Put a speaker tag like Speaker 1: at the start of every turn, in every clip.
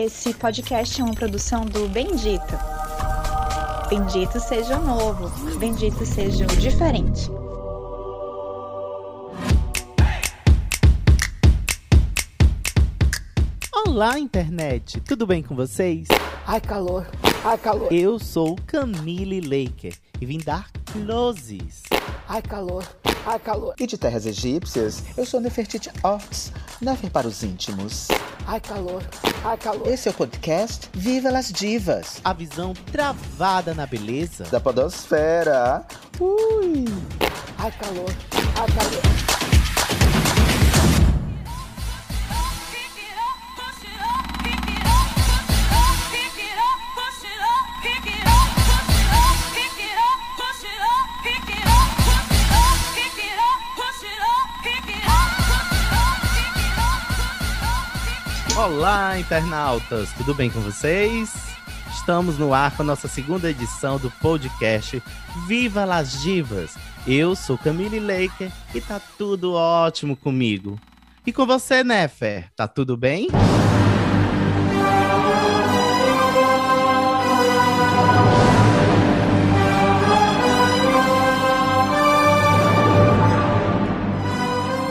Speaker 1: Esse podcast é uma produção do Bendito. Bendito seja o novo, bendito seja o diferente.
Speaker 2: Olá, internet! Tudo bem com vocês?
Speaker 3: Ai, calor! Ai, calor!
Speaker 2: Eu sou Camille Laker e vim dar closes.
Speaker 3: Ai, calor! Ai, calor!
Speaker 4: E de terras egípcias, eu sou Nefertiti Orts, Nefer para os íntimos.
Speaker 3: Ai, calor! Ai, calor!
Speaker 4: Esse é o podcast Viva las Divas,
Speaker 2: A visão travada na beleza.
Speaker 4: da podosfera. Ui!
Speaker 3: Ai, calor! Ai, calor!
Speaker 2: Olá, internautas! Tudo bem com vocês? Estamos no ar com a nossa segunda edição do podcast Viva las Divas. Eu sou Camille Laker e tá tudo ótimo comigo. E com você, Nefer? Tá tudo bem?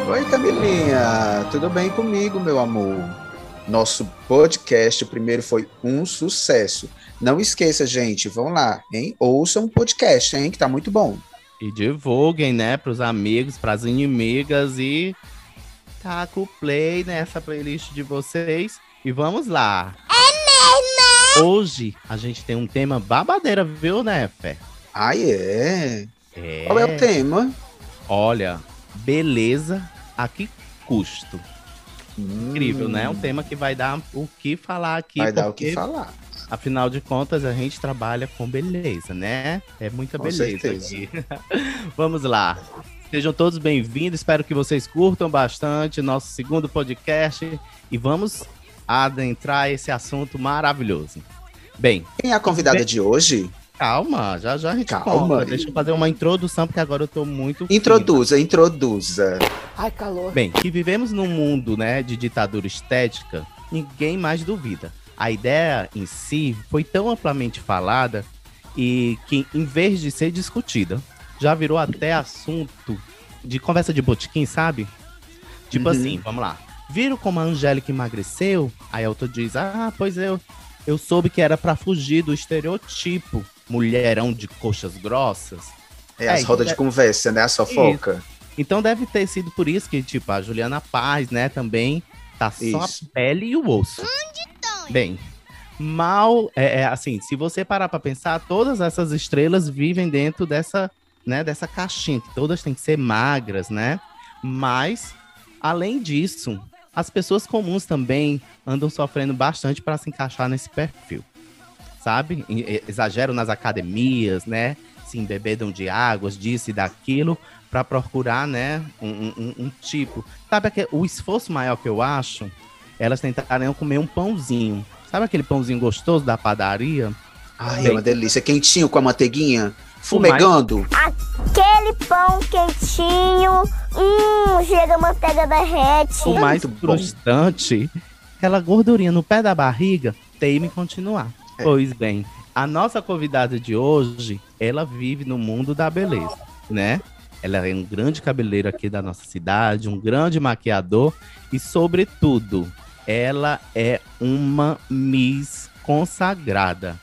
Speaker 4: Oi, Camilinha! Tudo bem comigo, meu amor? Nosso podcast o primeiro foi um sucesso. Não esqueça, gente, vão lá, hein? Ouçam o podcast, hein? Que tá muito bom.
Speaker 2: E divulguem, né, pros amigos, pras inimigas e taca o play nessa playlist de vocês. E vamos lá. É mesmo? Hoje a gente tem um tema babadeira, viu, né, Fé?
Speaker 4: Ah, é?
Speaker 2: É.
Speaker 4: Qual é o tema?
Speaker 2: Olha, beleza a que custo? Incrível,
Speaker 4: Hum,
Speaker 2: né? Um tema que vai dar o que falar aqui.
Speaker 4: Vai dar o que falar.
Speaker 2: Afinal de contas, a gente trabalha com beleza, né? É muita
Speaker 4: Com
Speaker 2: beleza
Speaker 4: certeza.
Speaker 2: aqui. Vamos lá. Sejam todos bem-vindos. Espero que vocês curtam bastante nosso segundo podcast e vamos adentrar esse assunto maravilhoso. Bem,
Speaker 4: Quem é a convidada de hoje?
Speaker 2: calma, já já a gente
Speaker 4: Calma.
Speaker 2: conta. Deixa eu fazer uma introdução porque agora eu tô muito.
Speaker 4: Introduza, introduza.
Speaker 3: Ai, calor!
Speaker 2: Bem, que vivemos num mundo, né, de ditadura estética, ninguém mais duvida. A ideia em si foi tão amplamente falada e que, em vez de ser discutida, já virou até assunto de conversa de botequim, sabe? Tipo
Speaker 4: Uhum.
Speaker 2: assim, vamos lá. Viram como a Angélica emagreceu? Aí a outra diz: Ah, pois eu, eu soube que era pra fugir do estereotipo mulherão de coxas grossas.
Speaker 4: É as
Speaker 2: É,
Speaker 4: rodas
Speaker 2: é-
Speaker 4: de conversa, né? A fofoca.
Speaker 2: Então deve ter sido por isso que, tipo, a Juliana Paz, né, também tá só
Speaker 4: Isso.
Speaker 2: a pele e o osso. Bem, mal, é, é, assim, se você parar pra pensar, todas essas estrelas vivem dentro dessa, né, dessa caixinha, que todas têm que ser magras, né? Mas, além disso, as pessoas comuns também andam sofrendo bastante para se encaixar nesse perfil, sabe? Exageram nas academias, né? Se embebedam de águas, disso e daquilo, para procurar, né, um, um- um- tipo. Sabe aquele, o esforço maior que eu acho? Elas tentariam comer um pãozinho. Sabe aquele pãozinho gostoso da padaria?
Speaker 4: Ai,
Speaker 2: Bem.
Speaker 4: é uma delícia. Quentinho com a manteiguinha, fumegando.
Speaker 5: Aquele pão quentinho, hum, chega a manteiga derrete.
Speaker 2: O mais frustrante, aquela gordurinha no pé da barriga, teime continuar.
Speaker 4: É.
Speaker 2: Pois bem, a nossa convidada de hoje, ela vive no mundo da beleza, né? Ela é um grande cabeleireiro aqui da nossa cidade, um grande maquiador e, sobretudo, ela é uma Miss consagrada,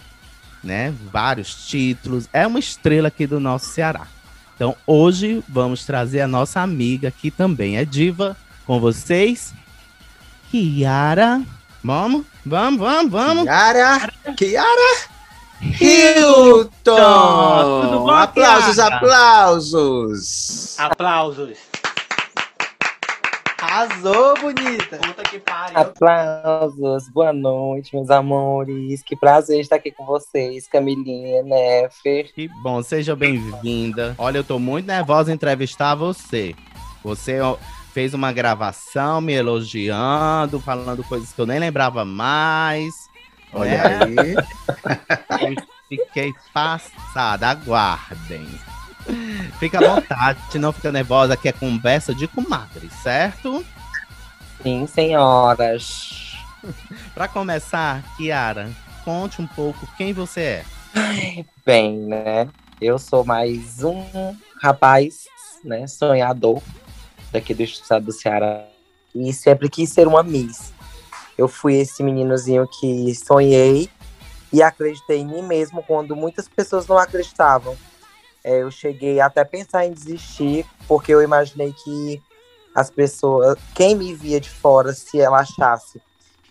Speaker 2: né? Vários títulos, é uma estrela aqui do nosso Ceará. Então, hoje vamos trazer a nossa amiga que também é diva com vocês, Kiara. Vamos, vamos, vamos, vamos.
Speaker 4: Kiara, Kiara Hilton!
Speaker 2: Tudo bom,
Speaker 4: aplausos, aplausos!
Speaker 6: Aplausos.
Speaker 3: Arrasou, bonita!
Speaker 6: Puta que pariu.
Speaker 7: Aplausos, boa noite, meus amores. Que prazer estar aqui com vocês, Camilinha, Nefer.
Speaker 2: Que bom, seja bem-vinda. Olha, eu tô muito nervosa em entrevistar você. Você fez uma gravação me elogiando, falando coisas que eu nem lembrava mais.
Speaker 4: Olha
Speaker 2: né?
Speaker 4: aí.
Speaker 2: Eu Fiquei passada, aguardem. Fica à vontade, não fica nervosa, que é conversa de comadre, certo?
Speaker 7: Sim, senhoras.
Speaker 2: Para começar, Kiara, conte um pouco quem você é.
Speaker 7: Bem, né? Eu sou mais um rapaz, né, sonhador daqui do estado do Ceará e sempre quis ser uma Miss. Eu fui esse meninozinho que sonhei e acreditei em mim mesmo quando muitas pessoas não acreditavam. É, eu cheguei até a pensar em desistir porque eu imaginei que as pessoas, quem me via de fora, se ela achasse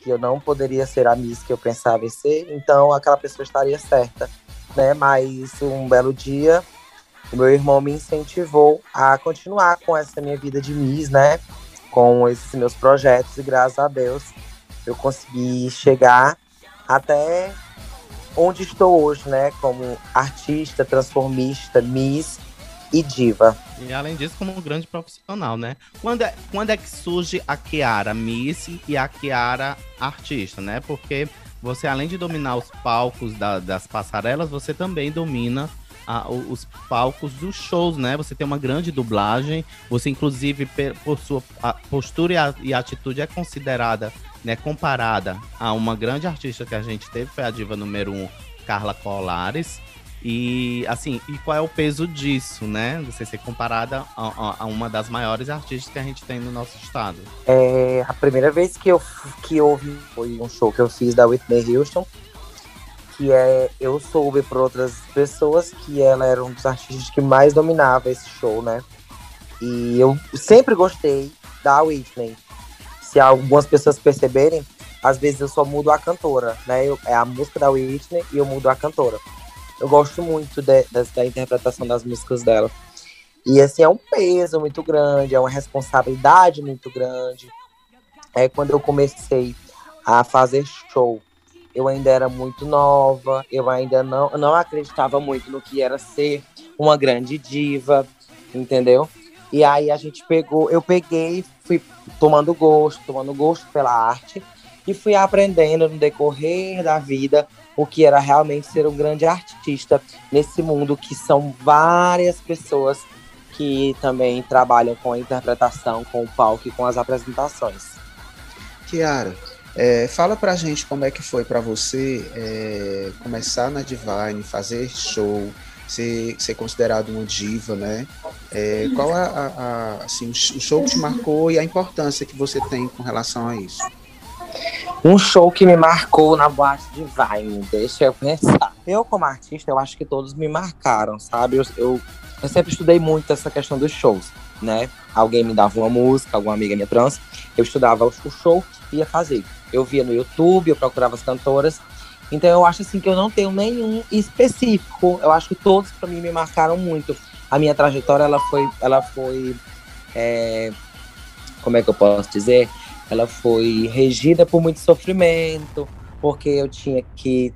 Speaker 7: que eu não poderia ser a Miss que eu pensava em ser, então aquela pessoa estaria certa, né? Mas um belo dia, o meu irmão me incentivou a continuar com essa minha vida de Miss, né? Com esses meus projetos e graças a Deus eu consegui chegar até onde estou hoje, né? Como artista, transformista, Miss e diva.
Speaker 2: E além disso, como um grande profissional, né? Quando é, quando é que surge a Kiara Miss e a Kiara artista, né? Porque você, além de dominar os palcos da, das passarelas, você também domina a, os palcos dos shows, né? Você tem uma grande dublagem, você inclusive por sua postura e, atitude é considerada, né, comparada a uma grande artista que a gente teve, foi a diva número um, Carla Colares. E assim, e qual é o peso disso, né? Você ser comparada a, a, uma das maiores artistas que a gente tem no nosso estado.
Speaker 7: É, a primeira vez que eu que houve foi um show que eu fiz da Whitney Houston, que é eu soube por outras pessoas que ela era um dos artistas que mais dominava esse show, né? E eu sempre gostei da Whitney. Se algumas pessoas perceberem, às vezes eu só mudo a cantora, né? Eu, é a música da Whitney e eu mudo a cantora. Eu gosto muito de, de, da interpretação das músicas dela. E assim, é um peso muito grande, é uma responsabilidade muito grande. É quando eu comecei a fazer show, eu ainda era muito nova, eu ainda não, não acreditava muito no que era ser uma grande diva, entendeu? E aí a gente pegou, eu peguei, fui tomando gosto, tomando gosto pela arte e fui aprendendo no decorrer da vida o que era realmente ser um grande artista nesse mundo que são várias pessoas que também trabalham com a interpretação, com o palco e com as apresentações.
Speaker 4: Kiara, é, fala pra gente como é que foi para você é, começar na Divine, fazer show, ser, ser considerado uma diva, né? É, qual a, a, assim, o show que te marcou e a importância que você tem com relação a isso?
Speaker 7: Um show que me marcou na boate de Vine, deixa eu pensar. Eu, como artista, eu acho que todos me marcaram, sabe? Eu, eu, eu sempre estudei muito essa questão dos shows, né? Alguém me dava uma música, alguma amiga minha trans, eu estudava o show e ia fazer. Eu via no YouTube, eu procurava as cantoras. Então eu acho assim que eu não tenho nenhum específico. Eu acho que todos para mim me marcaram muito. A minha trajetória ela foi, ela foi, é, como é que eu posso dizer? ela foi regida por muito sofrimento, porque eu tinha que.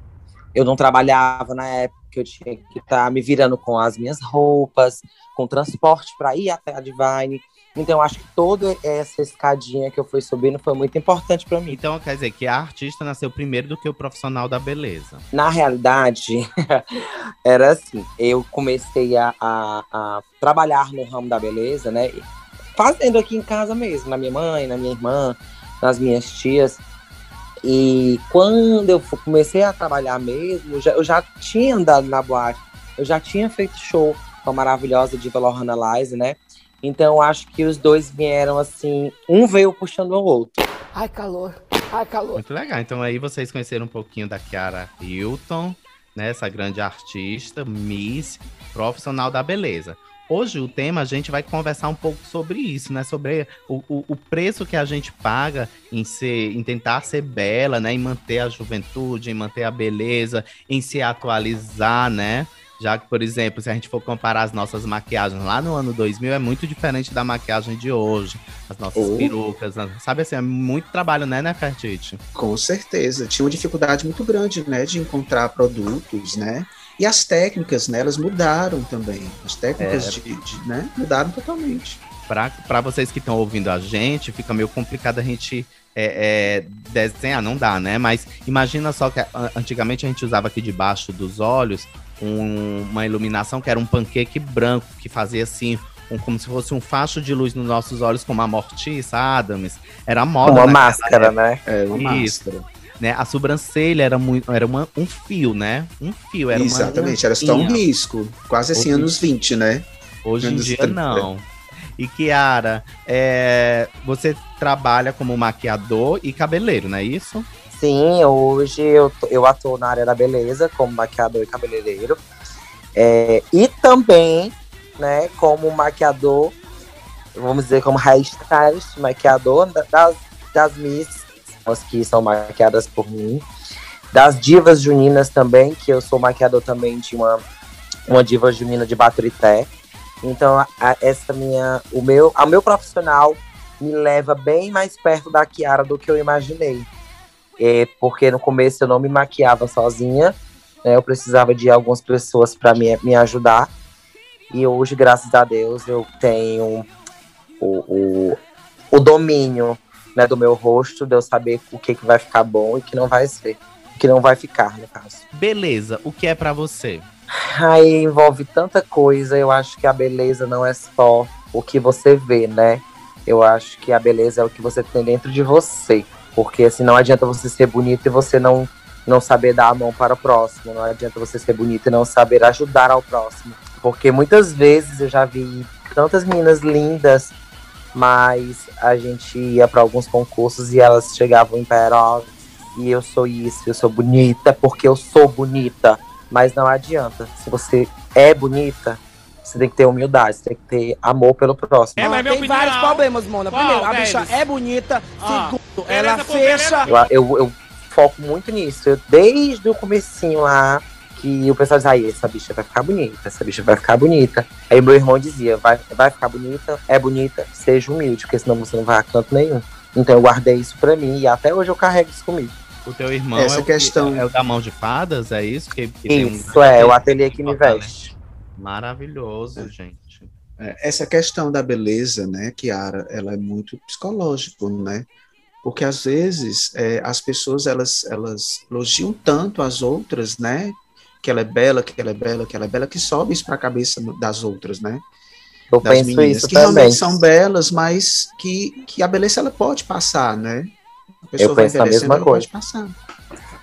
Speaker 7: Eu não trabalhava na época, eu tinha que estar tá me virando com as minhas roupas, com transporte para ir até a Divine. Então, acho que toda essa escadinha que eu fui subindo foi muito importante para mim.
Speaker 2: Então, quer dizer que a artista nasceu primeiro do que o profissional da beleza?
Speaker 7: Na realidade, era assim: eu comecei a, a, a trabalhar no ramo da beleza, né? fazendo aqui em casa mesmo, na minha mãe, na minha irmã, nas minhas tias. E quando eu comecei a trabalhar mesmo, já, eu já tinha andado na boate, eu já tinha feito show com a maravilhosa diva Lohana Lise, né? Então acho que os dois vieram assim, um veio puxando o outro.
Speaker 3: Ai, calor. Ai, calor.
Speaker 2: Muito legal. Então aí vocês conheceram um pouquinho da Kiara Hilton, né? Essa grande artista, Miss, profissional da beleza. Hoje o tema a gente vai conversar um pouco sobre isso, né? Sobre o, o, o, preço que a gente paga em ser, em tentar ser bela, né? Em manter a juventude, em manter a beleza, em se atualizar, né? Já que, por exemplo, se a gente for comparar as nossas maquiagens lá no ano 2000, é muito diferente da maquiagem de hoje. As nossas oh. perucas, sabe assim, é muito trabalho, né, né, Fertite?
Speaker 4: Com certeza. Tinha uma dificuldade muito grande, né, de encontrar produtos, né? E as técnicas, né, elas mudaram também. As técnicas é. de, de, né, mudaram totalmente.
Speaker 2: Para vocês que estão ouvindo a gente, fica meio complicado a gente é, é, desenhar, não dá, né? Mas imagina só que antigamente a gente usava aqui debaixo dos olhos um, uma iluminação que era um panqueque branco, que fazia assim um, como se fosse um facho de luz nos nossos olhos, como a Mortiça Adams. Era moda.
Speaker 7: Uma máscara, né?
Speaker 4: É, uma
Speaker 2: Isso.
Speaker 4: máscara.
Speaker 2: Né? A sobrancelha era, muito, era uma, um fio, né? Um fio. Era
Speaker 4: Exatamente,
Speaker 2: uma
Speaker 4: era só um risco. Quase assim,
Speaker 2: Hoje-
Speaker 4: anos 20, né?
Speaker 2: Hoje em
Speaker 4: Anos
Speaker 2: dia,
Speaker 4: 30.
Speaker 2: não. E Kiara, é, você trabalha como maquiador e cabeleiro, não é isso?
Speaker 7: Sim, hoje eu, eu atuo na área da beleza, como maquiador e cabeleireiro. É, e também, né, como maquiador, vamos dizer, como hairstylist, maquiador da- das, das Miss, que são maquiadas por mim. Das divas juninas também, que eu sou maquiador também de uma, uma diva junina de Baturité. Então, a- a- essa minha, o meu, o meu profissional me leva bem mais perto da Kiara do que eu imaginei. É, porque no começo eu não me maquiava sozinha, né? Eu precisava de algumas pessoas para me, me ajudar. E hoje, graças a Deus, eu tenho o, o, o domínio né, do meu rosto, de eu saber o que, que vai ficar bom e o que não vai ser. O que não vai ficar, no caso.
Speaker 2: Beleza, o que é pra você?
Speaker 7: Aí envolve tanta coisa, eu acho que a beleza não é só o que você vê, né? Eu acho que a beleza é o que você tem dentro de você. Porque assim, não adianta você ser bonito e você não, não saber dar a mão para o próximo. Não adianta você ser bonito e não saber ajudar ao próximo. Porque muitas vezes eu já vi tantas meninas lindas, mas a gente ia para alguns concursos e elas chegavam em pé, ó, e eu sou isso, eu sou bonita porque eu sou bonita. Mas não adianta. Se você é bonita, você tem que ter humildade, você tem que ter amor pelo próximo.
Speaker 3: É, mas tem vários problemas, Mona.
Speaker 6: Qual
Speaker 3: Primeiro, a bicha é bonita.
Speaker 6: Ah,
Speaker 3: Segundo, ela fecha.
Speaker 7: Eu, eu, eu foco muito nisso. Eu, desde o comecinho lá, que o pessoal diz, aí, essa bicha vai ficar bonita, essa bicha vai ficar bonita. Aí meu irmão dizia, vai, vai ficar bonita, é bonita, seja humilde, porque senão você não vai a canto nenhum. Então eu guardei isso pra mim e até hoje eu carrego isso comigo.
Speaker 2: O teu irmão
Speaker 4: Essa
Speaker 2: é, o que-
Speaker 4: questão-
Speaker 2: é o da mão de fadas, é isso? Que, que tem um-
Speaker 7: Isso, é, o ateliê que me veste.
Speaker 2: Maravilhoso, gente.
Speaker 4: É, Essa questão da beleza, né, Kiara, ela é muito psicológico, né? Porque às vezes é, as pessoas elas, elas elogiam tanto as outras, né? Que ela é bela, que ela é bela, que ela é bela, que sobe isso para a cabeça das outras, né?
Speaker 7: Eu
Speaker 4: Das
Speaker 7: penso
Speaker 4: meninas,
Speaker 7: isso
Speaker 4: que
Speaker 7: também.
Speaker 4: realmente são belas, mas que, que a beleza ela pode passar, né? A pessoa
Speaker 7: Eu
Speaker 4: vai
Speaker 7: penso a
Speaker 4: envelhecendo,
Speaker 7: mesma
Speaker 4: ela
Speaker 7: coisa.
Speaker 4: pode passar.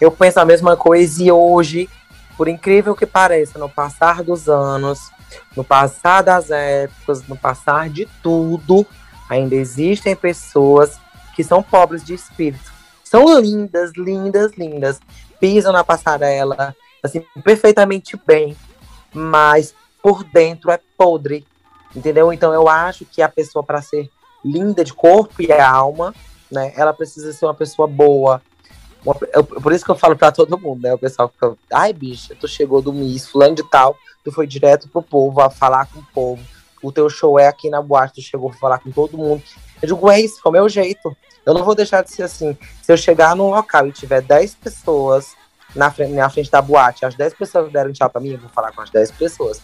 Speaker 7: Eu penso a mesma coisa e hoje, por incrível que pareça, no passar dos anos, no passar das épocas, no passar de tudo, ainda existem pessoas que são pobres de espírito. São lindas, lindas, lindas. Pisam na passarela, assim, perfeitamente bem, mas por dentro é podre. Entendeu? Então eu acho que a pessoa, para ser linda de corpo e alma, né, ela precisa ser uma pessoa boa, eu- por isso que eu falo pra todo mundo, né? O pessoal fica, ai, bicha, tu chegou do Miss, fulano de tal, tu foi direto pro povo, a falar com o povo. O teu show é aqui na boate, tu chegou a falar com todo mundo. Eu digo, é isso, é o meu jeito. Eu não vou deixar de ser assim. Se eu chegar num local e tiver 10 pessoas na frente, na frente da boate, as 10 pessoas deram tchau pra mim, eu vou falar com as 10 pessoas.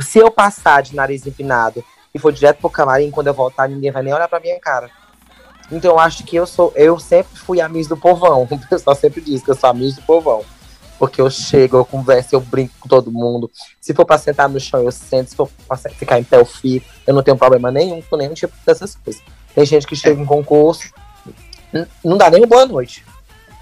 Speaker 7: Se eu passar de nariz empinado e for direto pro camarim, quando eu voltar, ninguém vai nem olhar pra minha cara. Então eu acho que eu sou, eu sempre fui a Miss do povão. O pessoal sempre diz que eu sou a Miss do povão. Porque eu chego, eu converso, eu brinco com todo mundo. Se for pra sentar no chão, eu sento. Se for pra ficar em pé, eu fico. Eu não tenho problema nenhum com nenhum tipo dessas coisas. Tem gente que chega em concurso, não dá nem uma boa noite.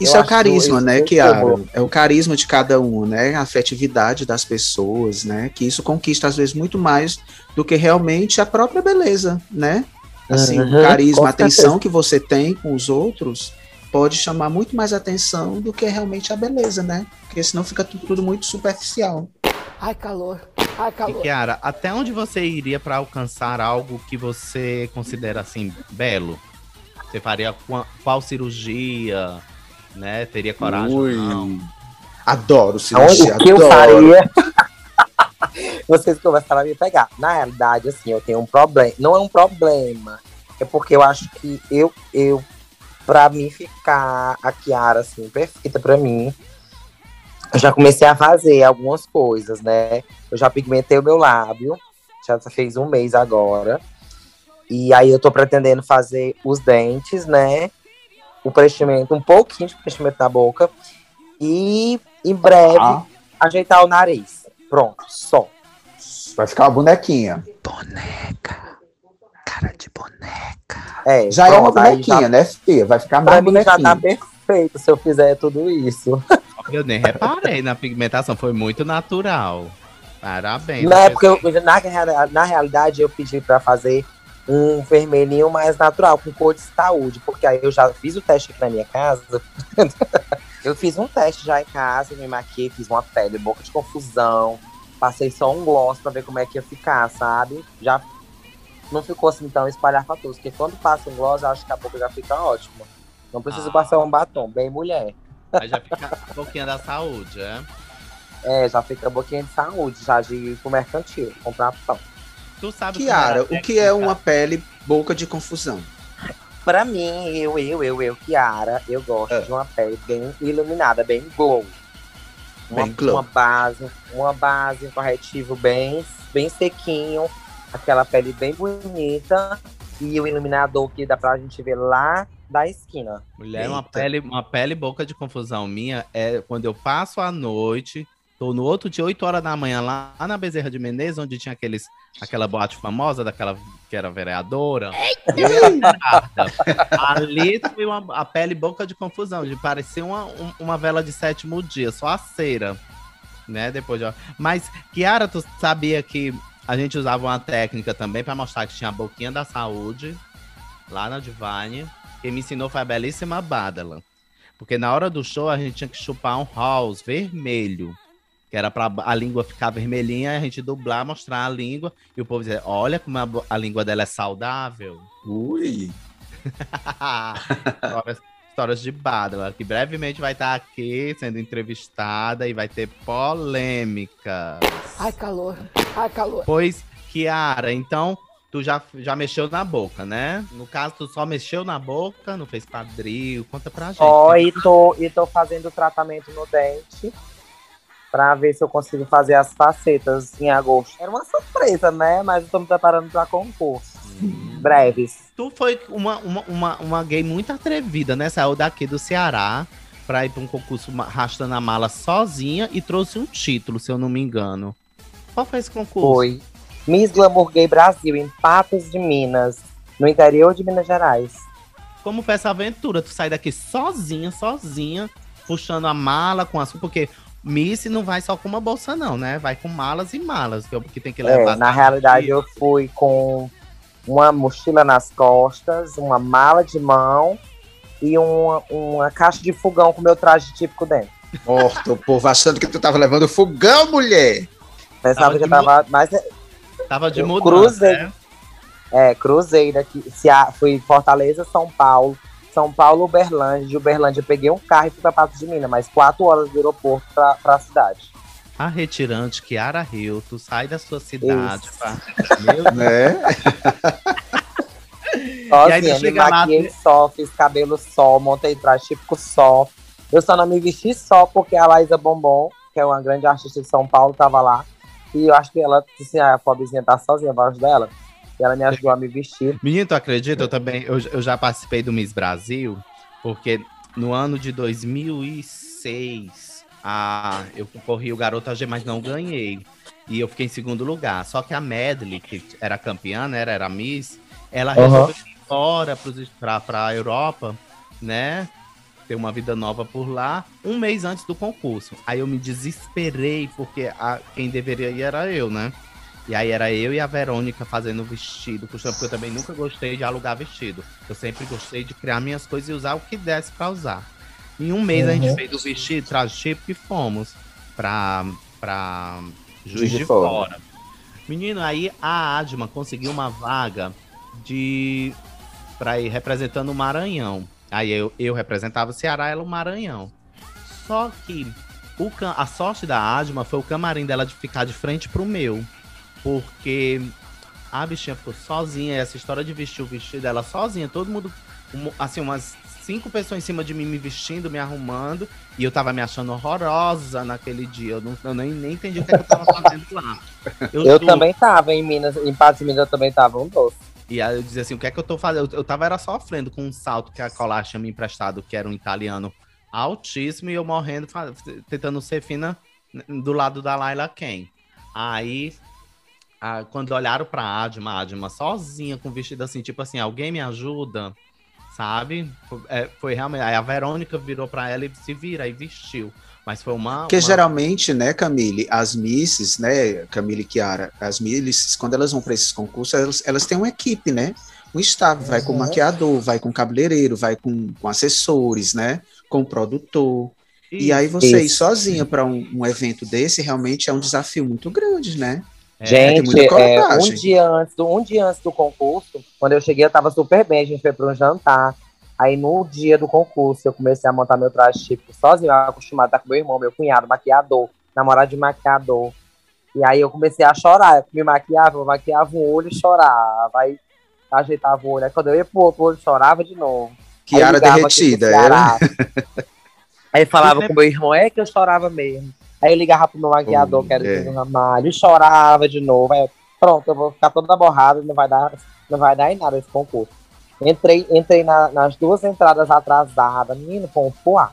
Speaker 4: Isso
Speaker 7: Eu
Speaker 4: é o carisma,
Speaker 7: isso
Speaker 4: né, Kiara? É o carisma de cada um, né? A afetividade das pessoas, né? Que isso conquista, às vezes, muito mais do que realmente a própria beleza, né? Assim,
Speaker 7: Uhum,
Speaker 4: o carisma, a atenção que você tem com os outros pode chamar muito mais atenção do que realmente a beleza, né? Porque senão fica tu- tudo muito superficial.
Speaker 3: Ai, calor. Ai,
Speaker 2: E
Speaker 3: calor.
Speaker 2: Kiara, até onde você iria pra alcançar algo que você considera assim belo? Você faria qua- qual cirurgia, né? Teria coragem
Speaker 4: Ui.
Speaker 2: não?
Speaker 4: Adoro
Speaker 7: Aonde,
Speaker 4: cirurgia,
Speaker 7: o que eu
Speaker 4: adoro.
Speaker 7: faria? Vocês começaram a me pegar. Na realidade, assim, eu tenho um problema. Não é um problema. É porque eu acho que eu, eu pra mim ficar a Kiara, assim, perfeita pra mim, eu já comecei a fazer algumas coisas, né? Eu já pigmentei o meu lábio. Já fez um mês agora. E aí eu tô pretendendo fazer os dentes, né? O preenchimento, um pouquinho de preenchimento na boca. E em breve
Speaker 4: Ah.
Speaker 7: ajeitar o nariz. Pronto, só.
Speaker 4: Vai ficar uma bonequinha.
Speaker 2: Boneca. Cara de boneca.
Speaker 7: É,
Speaker 4: Já é uma
Speaker 7: pronto, aí
Speaker 4: bonequinha,
Speaker 7: já-
Speaker 4: né, filha? Vai ficar
Speaker 7: Pra
Speaker 4: mais
Speaker 7: mim já tá
Speaker 4: bonequinha.
Speaker 7: perfeito se eu fizer tudo isso.
Speaker 2: Eu nem reparei na pigmentação, foi muito natural. Parabéns.
Speaker 7: Na época, eu, na, na realidade, eu pedi pra fazer um vermelhinho mais natural, com cor de saúde, porque aí eu já fiz o teste aqui na minha casa. eu fiz um teste já em casa, me maquiei, fiz uma pele, boca de confusão, passei só um gloss pra ver como é que ia ficar, sabe? Já não ficou assim tão espalhafatoso, porque quando passa um gloss, eu acho que a boca já fica ótima. Não preciso
Speaker 2: Ah.
Speaker 7: passar um batom, bem mulher.
Speaker 2: Aí já fica um pouquinho da saúde, é?
Speaker 7: É, já fica a boquinha de saúde, já de ir pro mercantil, comprar pão.
Speaker 2: Tu sabe
Speaker 4: Kiara,
Speaker 2: a
Speaker 4: o que é uma pele boca de confusão?
Speaker 7: Pra mim, eu, eu, eu, eu, Kiara, eu gosto
Speaker 4: É.
Speaker 7: de uma pele bem iluminada, bem glow. Uma,
Speaker 4: Bem glow.
Speaker 7: uma base, uma base, um corretivo bem, bem sequinho, aquela pele bem bonita e o iluminador que dá pra gente ver lá da esquina.
Speaker 2: Mulher, uma pele, uma pele boca de confusão minha é quando eu passo a noite, tô no outro dia, 8 horas da manhã, lá na Bezerra de Menezes, onde tinha aqueles, aquela boate famosa daquela que era vereadora. Ali foi uma, a pele boca de confusão, de parecer uma, um- uma vela de sétimo dia, só a cera. Né, depois de... Mas, Kiara, tu sabia que a gente usava uma técnica também para mostrar que tinha a boquinha da saúde lá na Divine. Quem me ensinou foi a belíssima Badala. Porque na hora do show a gente tinha que chupar um house vermelho. Que era pra a língua ficar vermelhinha, a gente dublar, mostrar a língua. E o povo dizia, olha como a, a língua dela é saudável.
Speaker 4: Ui.
Speaker 2: histórias, histórias de Badala, que brevemente vai estar aqui sendo entrevistada e vai ter polêmica.
Speaker 3: Ai, calor. Ai, calor.
Speaker 2: Pois, Kiara, então, tu já, já mexeu na boca, né? No caso, tu só mexeu na boca, não fez quadril. Conta pra gente.
Speaker 7: Ó, e tô, e tô fazendo tratamento no dente pra ver se eu consigo fazer as facetas em agosto. Era uma surpresa, né? Mas eu tô me preparando pra concurso. Breves.
Speaker 2: Tu foi uma, uma, uma, uma gay muito atrevida, né? Saiu daqui do Ceará pra ir pra um concurso arrastando a mala sozinha e trouxe um título, se eu não me engano. Qual foi esse concurso?
Speaker 7: Foi. Miss Glamour Gay Brasil, em Patos de Minas, no interior de Minas Gerais.
Speaker 2: Como foi essa aventura? Tu sai daqui sozinha, sozinha, puxando a mala com as. Porque Miss não vai só com uma bolsa, não, né? Vai com malas e malas, que, é o que tem que levar.
Speaker 7: É, na realidade, eu fui com uma mochila nas costas, uma mala de mão e uma, uma caixa de fogão com meu traje típico dentro.
Speaker 4: Morto, o povo achando que tu tava levando fogão, mulher.
Speaker 7: Pensava
Speaker 2: Tava
Speaker 7: que
Speaker 2: de
Speaker 7: eu tava. Mas
Speaker 2: Tava de mudança,
Speaker 7: cruzei.
Speaker 2: né?
Speaker 7: é, cruzei daqui. Se a, fui Fortaleza, São Paulo. São Paulo, Uberlândia. De Uberlândia, eu peguei um carro e fui pra Patos de Minas, mais quatro horas do aeroporto pra, pra cidade.
Speaker 2: A retirante Kiara tu sai da sua cidade.
Speaker 7: Isso.
Speaker 2: Pra... Meu
Speaker 4: Né?
Speaker 2: aí tu
Speaker 7: Sozinha, me
Speaker 2: chega lá,
Speaker 7: maquiei
Speaker 2: tu-
Speaker 7: só, fiz cabelo só, montei traje típico só. Eu só não me vesti só porque a Laísa Bombom, que é uma grande artista de São Paulo, tava lá. E eu acho que ela, assim, a pobrezinha tá sozinha, abaixo dela. E ela me ajudou a me vestir.
Speaker 2: Menino, tu acredita? Eu também, eu, eu já participei do Miss Brasil, porque no ano de 2006, a, eu concorri o Garota G, mas não ganhei. E eu fiquei em segundo lugar. Só que a Medley, que era campeã, né, era, era Miss, ela
Speaker 7: Aham.
Speaker 2: resolveu ir embora pros- pra, pra Europa, né? Ter uma vida nova por lá, um mês antes do concurso. Aí eu me desesperei, porque a, quem deveria ir era eu, né? E aí era eu e a Verônica fazendo vestido, costurando, porque eu também nunca gostei de alugar vestido. Eu sempre gostei de criar minhas coisas e usar o que desse pra usar. Em um mês a gente
Speaker 7: Uhum.
Speaker 2: fez o vestido, traje típico e fomos pra, pra Juiz
Speaker 4: de
Speaker 2: de
Speaker 4: Fora.
Speaker 2: Fora. Menino, aí a Adma conseguiu uma vaga de pra ir representando o Maranhão. Aí eu, eu representava o Ceará, ela o Maranhão. Só que o, a sorte da Adma foi o camarim dela de ficar de frente pro meu. Porque a bichinha ficou sozinha, essa história de vestir o vestido dela sozinha, todo mundo, assim, umas cinco pessoas em cima de mim me vestindo, me arrumando, e eu tava me achando horrorosa naquele dia. Eu, não, eu nem, nem entendi o que, é que eu tava fazendo lá.
Speaker 7: Eu
Speaker 2: juro.
Speaker 7: também tava em Minas, em Patos de Minas eu também tava um doce.
Speaker 2: E aí eu dizia assim, o que é que eu tô fazendo? Eu, eu tava era sofrendo com um salto que a Colar tinha me emprestado, que era um italiano altíssimo, e eu morrendo, tentando ser fina do lado da Laila Ken. Aí a, quando olharam pra Adma, a Adma sozinha, com vestido assim, tipo assim, alguém me ajuda, sabe? Foi, é, foi realmente. Aí a Verônica virou pra ela e se vira e vestiu. Mas foi uma.
Speaker 4: Porque
Speaker 2: uma...
Speaker 4: geralmente, né, Camille, as misses, né, Camille e Kiara, as misses, quando elas vão para esses concursos, elas, elas têm uma equipe, né? Um staff, uhum. vai com maquiador, vai com cabeleireiro, vai com, com assessores, né? Com produtor. Isso, e aí você isso. ir sozinha para um, um, evento desse realmente é um desafio muito grande, né?
Speaker 7: É, gente, é, um, dia antes do, um dia antes do concurso, quando eu cheguei, eu tava super bem, a gente foi para um jantar. Aí no dia do concurso, eu comecei a montar meu traje tipo sozinho, acostumado a estar com meu irmão, meu cunhado, maquiador, namorado de maquiador. E aí eu comecei a chorar, eu me maquiava, eu maquiava o olho e chorava. Aí ajeitava o olho. Aí quando eu ia pro outro olho, chorava de novo.
Speaker 4: Kiara derretida, é?
Speaker 7: Aí falava com meu irmão, é que eu chorava mesmo. Aí eu ligava pro meu maquiador, que era é. o Ramalho, e chorava de novo. Aí, pronto, eu vou ficar toda borrada, não vai dar, não vai dar em nada esse concurso. Entrei, entrei na, nas duas entradas atrasadas, menino, poá.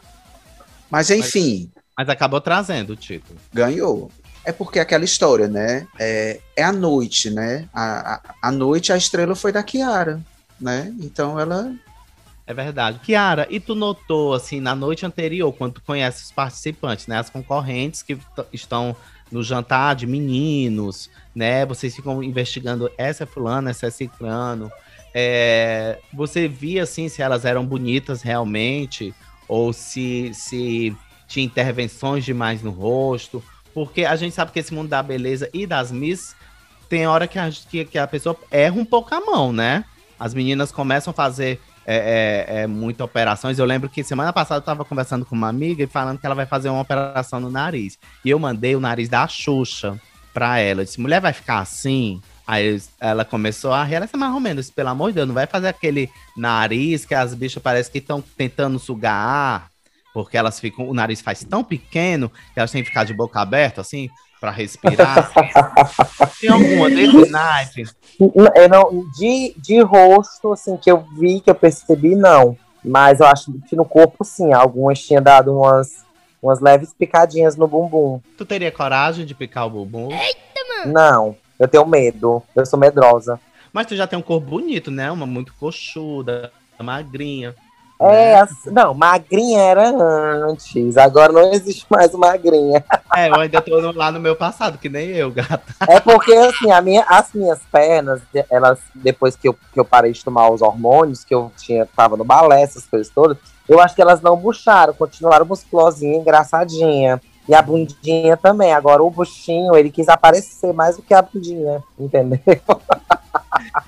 Speaker 4: Mas enfim.
Speaker 2: Mas, mas, acabou trazendo o título.
Speaker 4: Ganhou. É porque aquela história, né? É, é a noite, né? A, a, a noite, a estrela foi da Kiara, né? Então ela
Speaker 2: é verdade. Kiara, e tu notou, assim, na noite anterior, quando tu conhece os participantes, né? As concorrentes que estão no jantar de meninos, né? Vocês ficam investigando essa é fulana, essa é ciclano. É, você via, assim, se elas eram bonitas realmente, ou se, se tinha intervenções demais no rosto. Porque a gente sabe que esse mundo da beleza e das Miss tem hora que a, que, que a pessoa erra um pouco a mão, né? As meninas começam a fazer é, é, é muitas operações. Eu lembro que semana passada eu estava conversando com uma amiga e falando que ela vai fazer uma operação no nariz. E eu mandei o nariz da Xuxa pra ela. Eu disse, mulher vai ficar assim? Aí ela começou a rir, ela disse, mais ou menos, pelo amor de Deus, não vai fazer aquele nariz que as bichas parecem que estão tentando sugar ar, porque elas ficam, o nariz faz tão pequeno que elas têm que ficar de boca aberta, assim, para respirar. Tem alguma desse naipe?
Speaker 7: Eu não, de, de rosto, assim, que eu vi, que eu percebi, não. Mas eu acho que no corpo, sim. Algumas tinham dado umas, umas leves picadinhas no bumbum.
Speaker 2: Tu teria coragem de picar o bumbum?
Speaker 7: Eita, mano! Não, eu tenho medo. Eu sou medrosa.
Speaker 2: Mas tu já tem um corpo bonito, né? Uma muito coxuda, magrinha.
Speaker 7: É, né? não, magrinha era antes, agora não existe mais magrinha.
Speaker 2: É, eu ainda tô lá no meu passado, que nem eu, gata.
Speaker 7: É porque, assim, a minha, as minhas pernas, elas, depois que eu, que eu parei de tomar os hormônios, que eu tinha, tava no balé, essas coisas todas, eu acho que elas não bucharam, continuaram musculosinha, engraçadinha. E a bundinha também. Agora o buchinho, ele quis aparecer mais do que a bundinha, entendeu?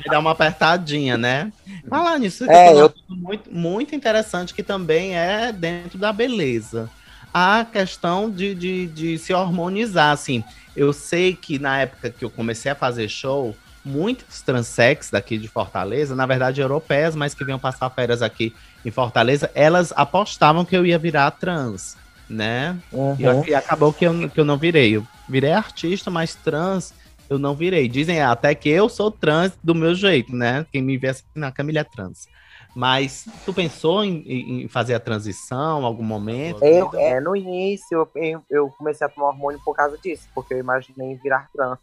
Speaker 2: Dá uma apertadinha, né? Falar nisso aqui é, eu... muito, muito interessante que também é dentro da beleza. A questão de, de, de se hormonizar, assim. Eu sei que na época que eu comecei a fazer show, muitos transex daqui de Fortaleza, na verdade europeias, mas que vinham passar férias aqui em Fortaleza, elas apostavam que eu ia virar trans, né? Uhum. E, e, acabou que eu, que eu não virei. Eu virei artista, mas trans eu não virei. Dizem até que eu sou trans do meu jeito, né? Quem me vê assim, na Camila é trans. Mas tu pensou em, em, fazer a transição em algum momento?
Speaker 7: Eu, é, no início eu, eu, comecei a tomar hormônio por causa disso, porque eu imaginei virar trans,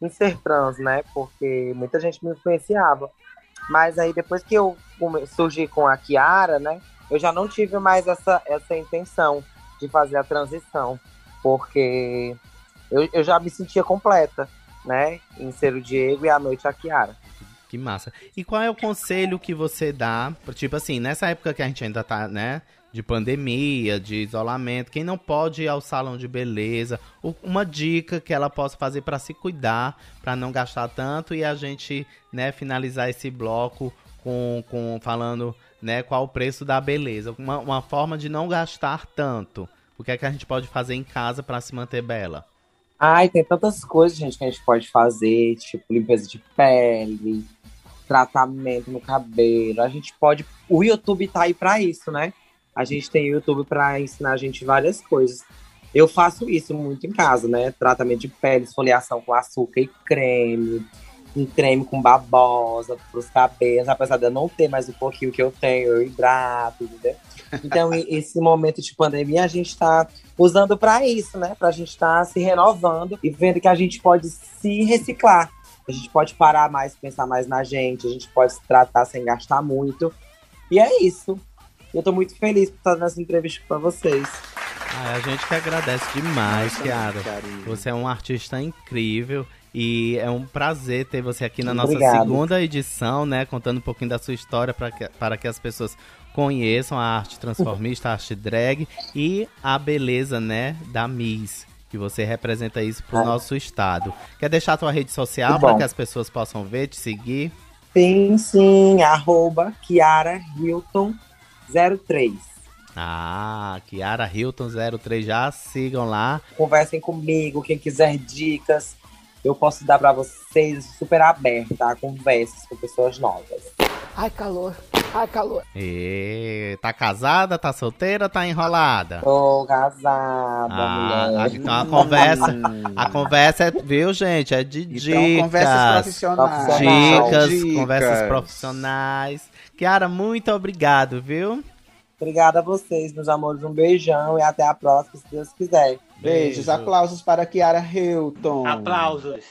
Speaker 7: em ser trans, né? Porque muita gente me influenciava. Mas aí depois que eu surgi com a Kiara, né? Eu já não tive mais essa, essa intenção de fazer a transição, porque eu, eu já me sentia completa, né? Em ser o Diego e à noite a Kiara.
Speaker 2: Que massa. E qual é o conselho que você dá? Tipo assim, nessa época que a gente ainda tá, né? De pandemia, de isolamento, quem não pode ir ao salão de beleza, uma dica que ela possa fazer para se cuidar, para não gastar tanto e a gente, né, finalizar esse bloco com, com falando, né, qual o preço da beleza, uma, uma forma de não gastar tanto. O que é que a gente pode fazer em casa para se manter bela?
Speaker 7: Ai, tem tantas coisas, gente, que a gente pode fazer, tipo limpeza de pele, tratamento no cabelo. A gente pode. O YouTube tá aí para isso, né? A gente tem o YouTube para ensinar a gente várias coisas. Eu faço isso muito em casa, né? Tratamento de pele, esfoliação com açúcar e creme, um creme com babosa pros cabelos, apesar de eu não ter mais um pouquinho que eu tenho, eu hidrato, entendeu? Então, esse momento de pandemia, a gente está usando para isso, né? Para a gente estar tá se renovando e vendo que a gente pode se reciclar. A gente pode parar mais, pensar mais na gente, a gente pode se tratar sem gastar muito. E é isso. Eu tô muito feliz por estar nessa entrevista com vocês.
Speaker 2: Ah, a gente que agradece demais, Kiara. Você é um artista incrível. E é um prazer ter você aqui na nossa Obrigado. segunda edição, né? Contando um pouquinho da sua história para que, para que as pessoas conheçam a arte transformista, a arte drag e a beleza, né, da Miss. Que você representa isso pro é. nosso estado. Quer deixar a tua rede social para que as pessoas possam ver, te seguir?
Speaker 7: Sim, sim. Arroba Kiara Hilton 03.
Speaker 2: Ah, Kiara Hilton 03, já sigam lá.
Speaker 7: Conversem comigo, quem quiser dicas, eu posso dar para vocês super aberta a conversas com pessoas novas.
Speaker 3: Ai, calor. Ai, calor.
Speaker 2: E tá casada, tá solteira, tá enrolada?
Speaker 7: Tô casada, ah,
Speaker 2: mulher. Então a conversa, a conversa é, viu, gente? É de então, dicas.
Speaker 4: conversas profissionais.
Speaker 2: Dicas, dicas, conversas profissionais. Kiara, muito obrigado, viu?
Speaker 7: Obrigada a vocês, meus amores. Um beijão e até a próxima, se Deus quiser.
Speaker 4: Beijos, Beijo. aplausos para Kiara Hilton.
Speaker 6: Aplausos.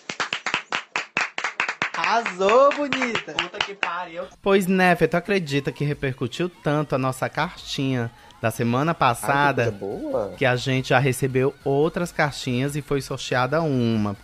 Speaker 6: Arrasou, bonita. Puta que pariu.
Speaker 2: Pois, né, tu acredita que repercutiu tanto a nossa cartinha da semana passada
Speaker 4: Ai, que,
Speaker 2: que, a gente já recebeu outras cartinhas e foi sorteada uma.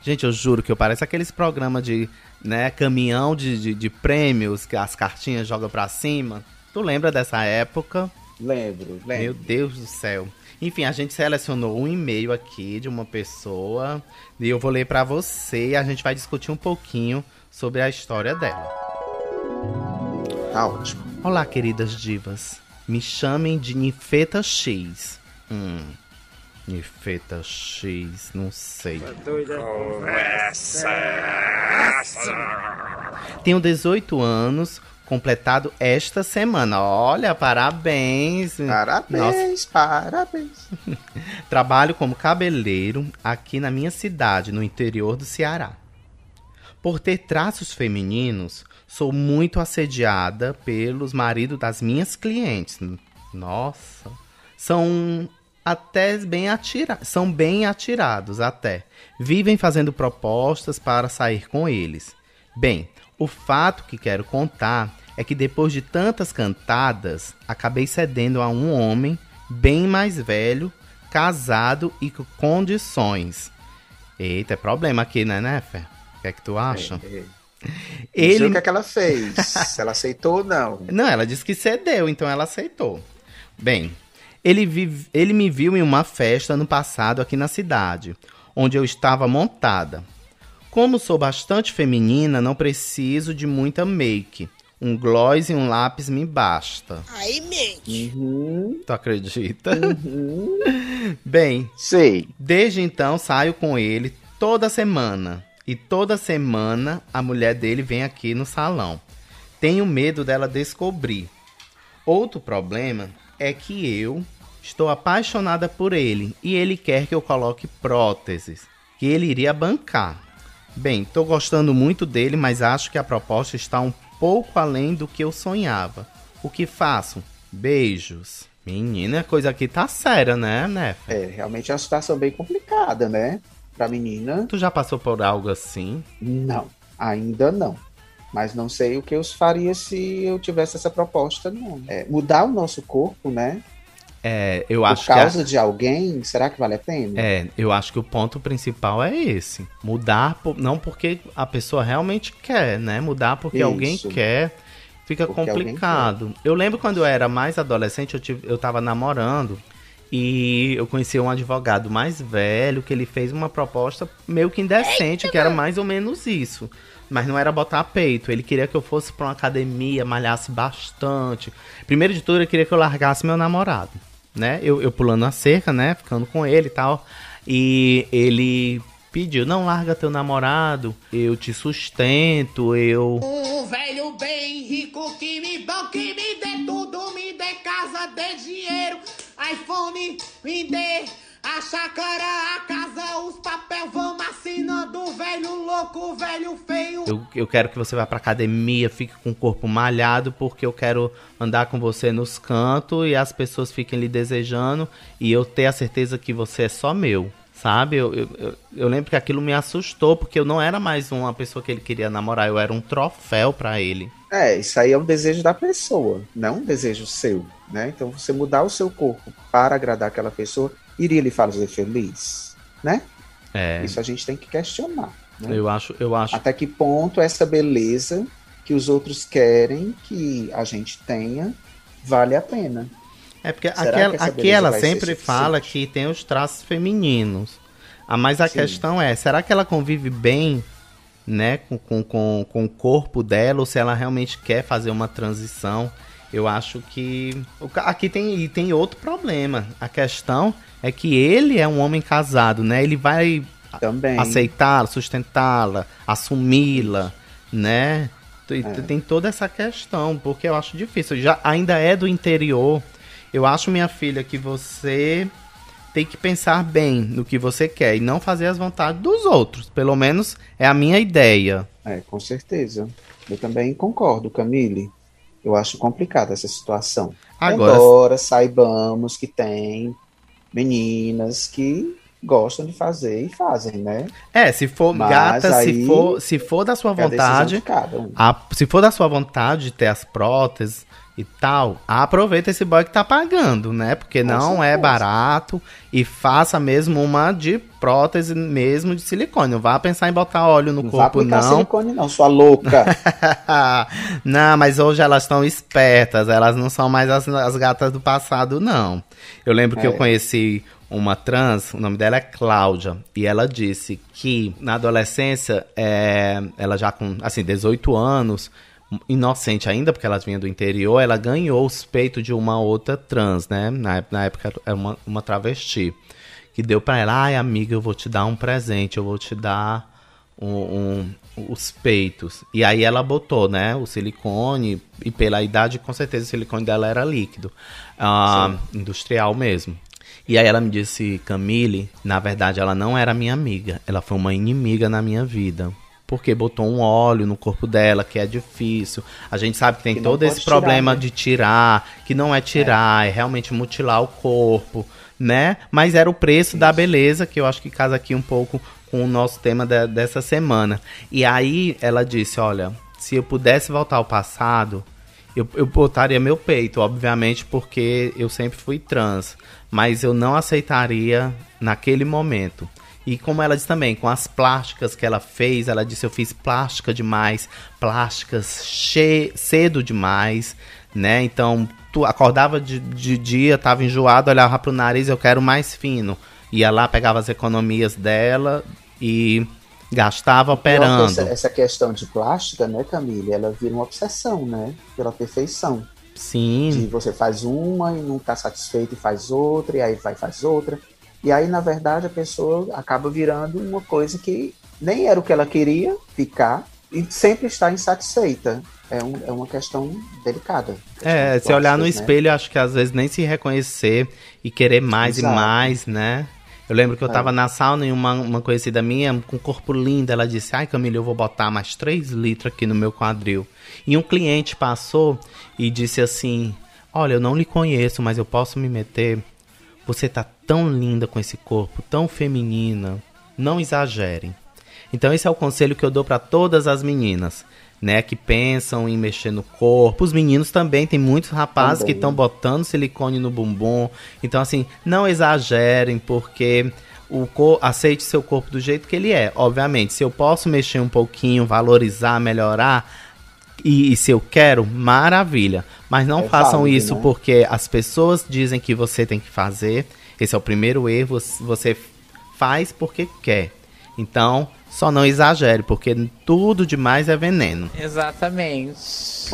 Speaker 2: Gente, eu juro que eu pareço aqueles programas de né, caminhão de, de, de prêmios que as cartinhas jogam pra cima. Tu lembra dessa época?
Speaker 4: Lembro, lembro.
Speaker 2: Meu Deus do céu. Enfim, a gente selecionou um e-mail aqui de uma pessoa e eu vou ler para você e a gente vai discutir um pouquinho sobre a história dela.
Speaker 4: Tá ótimo.
Speaker 2: Olá, queridas divas. Me chamem de Nifeta X. Hum. Nifeta X, não sei. Conversa. Tenho 18 anos, completado esta semana. Olha, parabéns.
Speaker 4: Parabéns, Nossa. parabéns.
Speaker 2: Trabalho como cabeleireiro aqui na minha cidade, no interior do Ceará. Por ter traços femininos, sou muito assediada pelos maridos das minhas clientes. Nossa, são até bem atirados, são bem atirados até. Vivem fazendo propostas para sair com eles. Bem, o fato que quero contar é que depois de tantas cantadas, acabei cedendo a um homem bem mais velho, casado e com condições. Eita, é problema aqui, né, Nefer? O que é que tu acha? É, é.
Speaker 4: Ele... o que, é que ela fez, se ela aceitou ou não.
Speaker 2: Não, ela disse que cedeu, então ela aceitou. Bem, ele, vi... ele me viu em uma festa no passado aqui na cidade, onde eu estava montada. Como sou bastante feminina, não preciso de muita make. Um gloss e um lápis me basta.
Speaker 6: Aí mente.
Speaker 2: Uhum. Tu acredita? Uhum. Bem,
Speaker 4: sei.
Speaker 2: Desde então saio com ele toda semana. E toda semana a mulher dele vem aqui no salão. Tenho medo dela descobrir. Outro problema é que eu estou apaixonada por ele e ele quer que eu coloque próteses, que ele iria bancar. Bem, tô gostando muito dele, mas acho que a proposta está um pouco além do que eu sonhava. O que faço? Beijos. Menina, a coisa aqui tá séria, né, né?
Speaker 4: É, realmente é uma situação bem complicada, né? Pra menina.
Speaker 2: Tu já passou por algo assim?
Speaker 4: Não, ainda não. Mas não sei o que eu faria se eu tivesse essa proposta, não. É, mudar o nosso corpo, né?
Speaker 2: É, eu acho
Speaker 4: Por causa a... de alguém, será que vale a pena?
Speaker 2: É, eu acho que o ponto principal é esse. Mudar, não porque a pessoa realmente quer, né? Mudar porque Isso. alguém quer, fica porque complicado. Eu lembro quando eu era mais adolescente, eu, tive, eu tava namorando e eu conheci um advogado mais velho que ele fez uma proposta meio que indecente, Eita, que era mais ou menos isso. Mas não era botar peito. Ele queria que eu fosse para uma academia, malhasse bastante. Primeiro de tudo, ele queria que eu largasse meu namorado né? Eu, eu pulando a cerca, né? Ficando com ele e tal. E ele pediu, não larga teu namorado, eu te sustento, eu.
Speaker 6: Um velho bem rico que me banque, me dê tudo, me dê casa, dê dinheiro, iPhone, me dê A chácara, a casa, os papel, vamos assinando, velho louco, velho feio.
Speaker 2: Eu, eu quero que você vá pra academia, fique com o corpo malhado, porque eu quero andar com você nos cantos e as pessoas fiquem lhe desejando e eu ter a certeza que você é só meu. Sabe? Eu, eu, eu, eu lembro que aquilo me assustou, porque eu não era mais uma pessoa que ele queria namorar, eu era um troféu para ele.
Speaker 4: É, isso aí é um desejo da pessoa, não um desejo seu, né? Então você mudar o seu corpo para agradar aquela pessoa, iria lhe fazer feliz, né?
Speaker 2: É.
Speaker 4: Isso a gente tem que questionar. Né?
Speaker 2: Eu acho, eu acho.
Speaker 4: Até que ponto essa beleza que os outros querem que a gente tenha vale a pena.
Speaker 2: É porque aquela, aqui ela sempre fala que tem os traços femininos. Ah, mas a Sim. questão é, será que ela convive bem né, com, com, com, com o corpo dela ou se ela realmente quer fazer uma transição? Eu acho que. Aqui tem, tem outro problema. A questão é que ele é um homem casado, né? Ele vai aceitá-la, sustentá-la, assumi-la, né? É. Tem toda essa questão, porque eu acho difícil. Já ainda é do interior. Eu acho, minha filha, que você tem que pensar bem no que você quer e não fazer as vontades dos outros. Pelo menos é a minha ideia.
Speaker 4: É, com certeza. Eu também concordo, Camille. Eu acho complicada essa situação. Agora, Embora saibamos que tem meninas que gostam de fazer e fazem, né?
Speaker 2: É, se for Mas gata, se for, se for da sua é vontade, um. a, se for da sua vontade de ter as próteses, e tal, aproveita esse boy que tá pagando, né? Porque Com não é certeza. é barato e faça mesmo uma de prótese mesmo de silicone. Não vá pensar em botar óleo no
Speaker 4: não
Speaker 2: corpo,
Speaker 4: vá
Speaker 2: não.
Speaker 4: silicone não, sua louca.
Speaker 2: não, mas hoje elas estão espertas, elas não são mais as, as gatas do passado, não. Eu lembro é. que eu é. conheci uma trans, o nome dela é Cláudia, e ela disse que na adolescência, é, ela já com, assim, 18 anos, inocente ainda, porque ela vinha do interior, ela ganhou os peitos de uma outra trans, né? Na, na época era uma, uma travesti. Que deu para ela, ai amiga, eu vou te dar um presente, eu vou te dar um, um, os peitos. E aí ela botou, né, o silicone, e pela idade, com certeza o silicone dela era líquido, uh, industrial mesmo. E aí ela me disse, Camille, na verdade ela não era minha amiga, ela foi uma inimiga na minha vida porque botou um óleo no corpo dela, que é difícil. A gente sabe que tem que todo esse tirar, problema né? de tirar, que não é tirar, é. é. realmente mutilar o corpo, né? Mas era o preço Isso. da beleza, que eu acho que casa aqui um pouco com o nosso tema de, dessa semana. E aí ela disse: olha, se eu pudesse voltar ao passado, eu, eu botaria meu peito, obviamente, porque eu sempre fui trans. Mas eu não aceitaria naquele momento. E como ela disse também, com as plásticas que ela fez, ela disse: Eu fiz plástica demais, plásticas che cedo demais, né? Então, tu acordava de, de dia, tava enjoado, olhava pro nariz, eu quero mais fino. Ia lá, pegava as economias dela e gastava operando.
Speaker 4: Essa, essa questão de plástica, né, Camille, ela vira uma obsessão, né? Pela perfeição.
Speaker 2: Sim.
Speaker 4: De você faz uma e não tá satisfeito e faz outra, e aí vai faz outra. E aí, na verdade, a pessoa acaba virando uma coisa que nem era o que ela queria ficar e sempre está insatisfeita. É, um, é uma questão delicada.
Speaker 2: É, se olhar no né? espelho, acho que às vezes nem se reconhecer e querer mais Exato. e mais, né? Eu lembro que eu tava é. na sauna e uma, uma conhecida minha, com um corpo lindo, ela disse: Ai, Camila, eu vou botar mais 3 litros aqui no meu quadril. E um cliente passou e disse assim: Olha, eu não lhe conheço, mas eu posso me meter. Você tá tão linda com esse corpo, tão feminina. Não exagerem. Então esse é o conselho que eu dou para todas as meninas, né, que pensam em mexer no corpo. Os meninos também, tem muitos rapazes também. que estão botando silicone no bumbum. Então assim, não exagerem, porque o cor, aceite seu corpo do jeito que ele é. Obviamente, se eu posso mexer um pouquinho, valorizar, melhorar, e, e, se eu quero, maravilha. Mas não é façam válido, isso né? porque as pessoas dizem que você tem que fazer. Esse é o primeiro erro. Você faz porque quer. Então, só não exagere, porque tudo demais é veneno.
Speaker 3: Exatamente.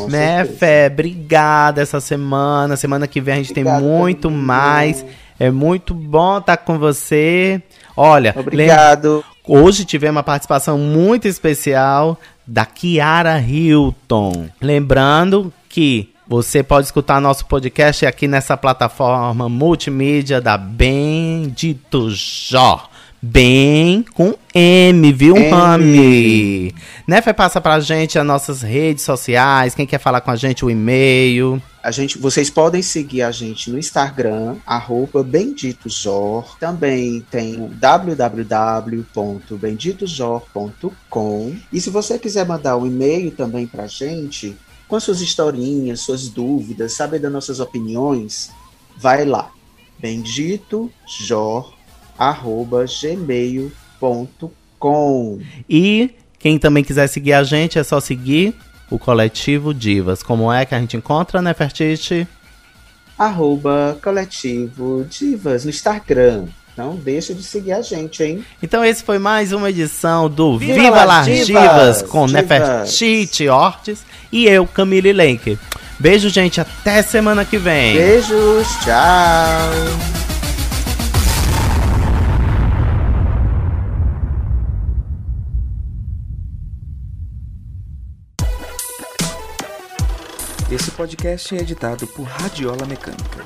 Speaker 2: né, Fé? Obrigada essa semana. Semana que vem a gente Obrigado, tem muito mais. É muito bom estar com você. Olha,
Speaker 4: obrigado.
Speaker 2: Hoje tivemos uma participação muito especial da Kiara Hilton. Lembrando que você pode escutar nosso podcast aqui nessa plataforma multimídia da Bendito Jó. Bem com M, viu,
Speaker 4: M.
Speaker 2: Rami? Né, Fê? Passa pra gente as nossas redes sociais, quem quer falar com a gente, o e-mail.
Speaker 4: A gente, vocês podem seguir a gente no Instagram, arroba benditosor. Também tem o www.benditojor.com. E se você quiser mandar um e-mail também pra gente, com as suas historinhas, suas dúvidas, saber das nossas opiniões, vai lá. benditojor.gmail.com
Speaker 2: E quem também quiser seguir a gente, é só seguir o Coletivo Divas. Como é que a gente encontra, né, Fertite?
Speaker 4: arroba coletivo divas no Instagram. Não deixa de seguir a gente, hein?
Speaker 2: Então esse foi mais uma edição do
Speaker 4: Viva
Speaker 2: Viva,
Speaker 4: las!
Speaker 2: Divas, com
Speaker 4: Divas!
Speaker 2: Nefertiti Ortiz e eu, Camille Lenk. Beijo, gente, até semana que vem.
Speaker 4: Beijos, tchau!
Speaker 8: Esse podcast é editado por Radiola Mecânica.